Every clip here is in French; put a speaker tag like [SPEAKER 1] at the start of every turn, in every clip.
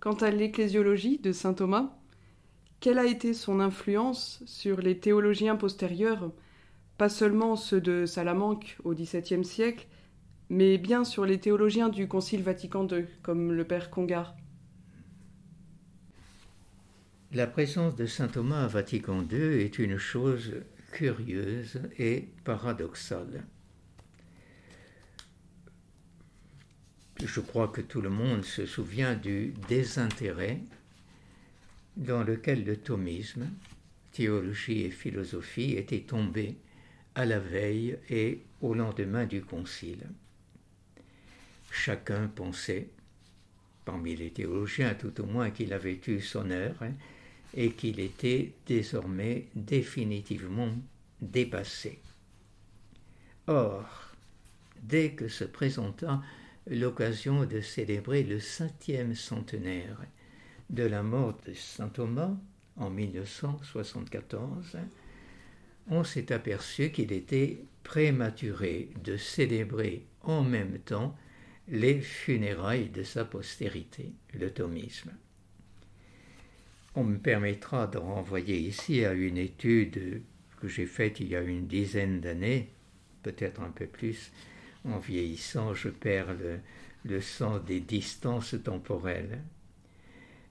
[SPEAKER 1] Quant à l'ecclésiologie de saint Thomas, quelle a été son influence sur les théologiens postérieurs, pas seulement ceux de Salamanque au XVIIe siècle, mais bien sur les théologiens du Concile Vatican II, comme le père Congar?
[SPEAKER 2] La présence de saint Thomas à Vatican II est une chose curieuse et paradoxale. Je crois que tout le monde se souvient du désintérêt dans lequel le thomisme, théologie et philosophie étaient tombés à la veille et au lendemain du concile. Chacun pensait, parmi les théologiens tout au moins, qu'il avait eu son heure et qu'il était désormais définitivement dépassé. Or, dès que se présenta l'occasion de célébrer le cinquième centenaire de la mort de saint Thomas en 1974, on s'est aperçu qu'il était prématuré de célébrer en même temps les funérailles de sa postérité, le thomisme. On me permettra de renvoyer ici à une étude que j'ai faite il y a une dizaine d'années, peut-être un peu plus, en vieillissant, je perds le, sens des distances temporelles.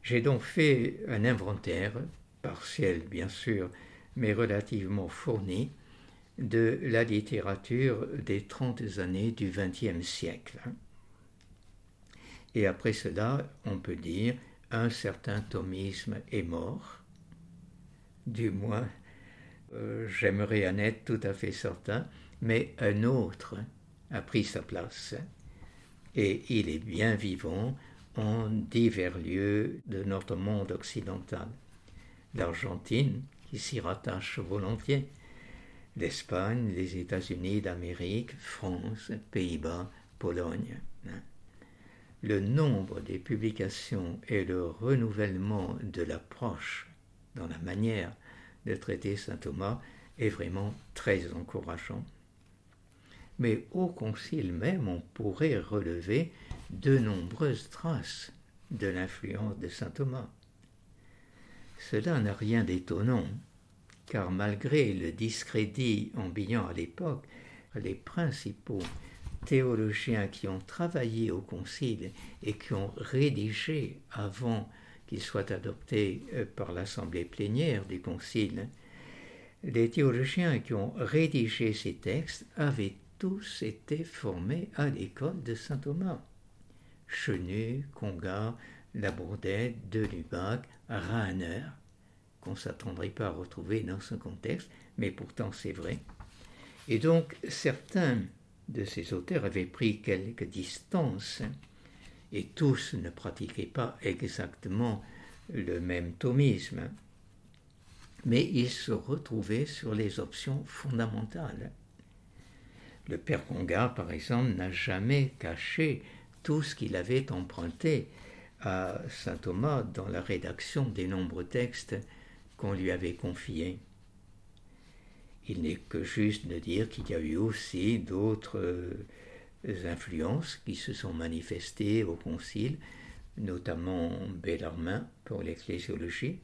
[SPEAKER 2] J'ai donc fait un inventaire, partiel bien sûr, mais relativement fourni, de la littérature des trente années du XXe siècle. Et après cela, on peut dire un certain thomisme est mort. Du moins, euh, j'aimerais en être tout à fait certain, mais un autre a pris sa place et il est bien vivant en divers lieux de notre monde occidental. L'Argentine, qui s'y rattache volontiers, l'Espagne, les États-Unis d'Amérique, France, Pays-Bas, Pologne. Le nombre des publications et le renouvellement de l'approche dans la manière de traiter saint Thomas est vraiment très encourageant mais au concile même on pourrait relever de nombreuses traces de l'influence de saint Thomas. Cela n'a rien d'étonnant, car malgré le discrédit ambiant à l'époque, les principaux théologiens qui ont travaillé au concile et qui ont rédigé avant qu'il soit adopté euh, par l'assemblée plénière du concile, les théologiens qui ont rédigé ces textes avaient tous étaient formés à l'école de saint Thomas. Chenu, Congar, Labourdette, Delubac, Rahner, qu'on ne s'attendrait pas à retrouver dans ce contexte, mais pourtant c'est vrai. Et donc certains de ces auteurs avaient pris quelques distances, et tous ne pratiquaient pas exactement le même thomisme, mais ils se retrouvaient sur les options fondamentales. Le père Congar, par exemple, n'a jamais caché tout ce qu'il avait emprunté à saint Thomas dans la rédaction des nombreux textes qu'on lui avait confiés. Il n'est que juste de dire qu'il y a eu aussi d'autres euh, influences qui se sont manifestées au Concile, notamment Bellarmin pour l'ecclésiologie,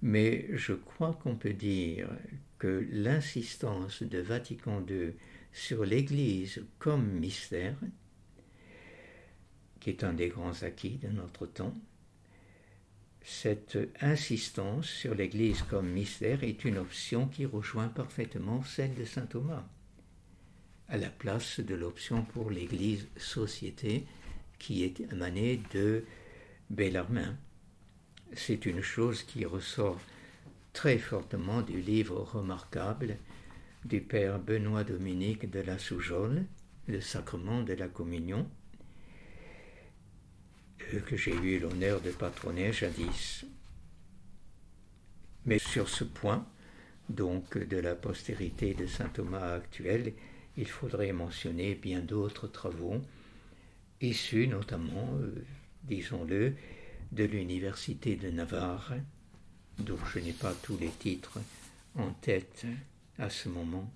[SPEAKER 2] mais je crois qu'on peut dire que l'insistance de Vatican II sur l'Église comme mystère, qui est un des grands acquis de notre temps, cette insistance sur l'Église comme mystère est une option qui rejoint parfaitement celle de Saint Thomas, à la place de l'option pour l'Église société qui est émanée de Bellarmin. C'est une chose qui ressort très fortement du livre remarquable du Père Benoît Dominique de la Soujole, le sacrement de la communion, euh, que j'ai eu l'honneur de patronner jadis. Mais sur ce point, donc de la postérité de saint Thomas actuel, il faudrait mentionner bien d'autres travaux, issus notamment, euh, disons-le, de l'Université de Navarre, dont je n'ai pas tous les titres en tête à ce moment.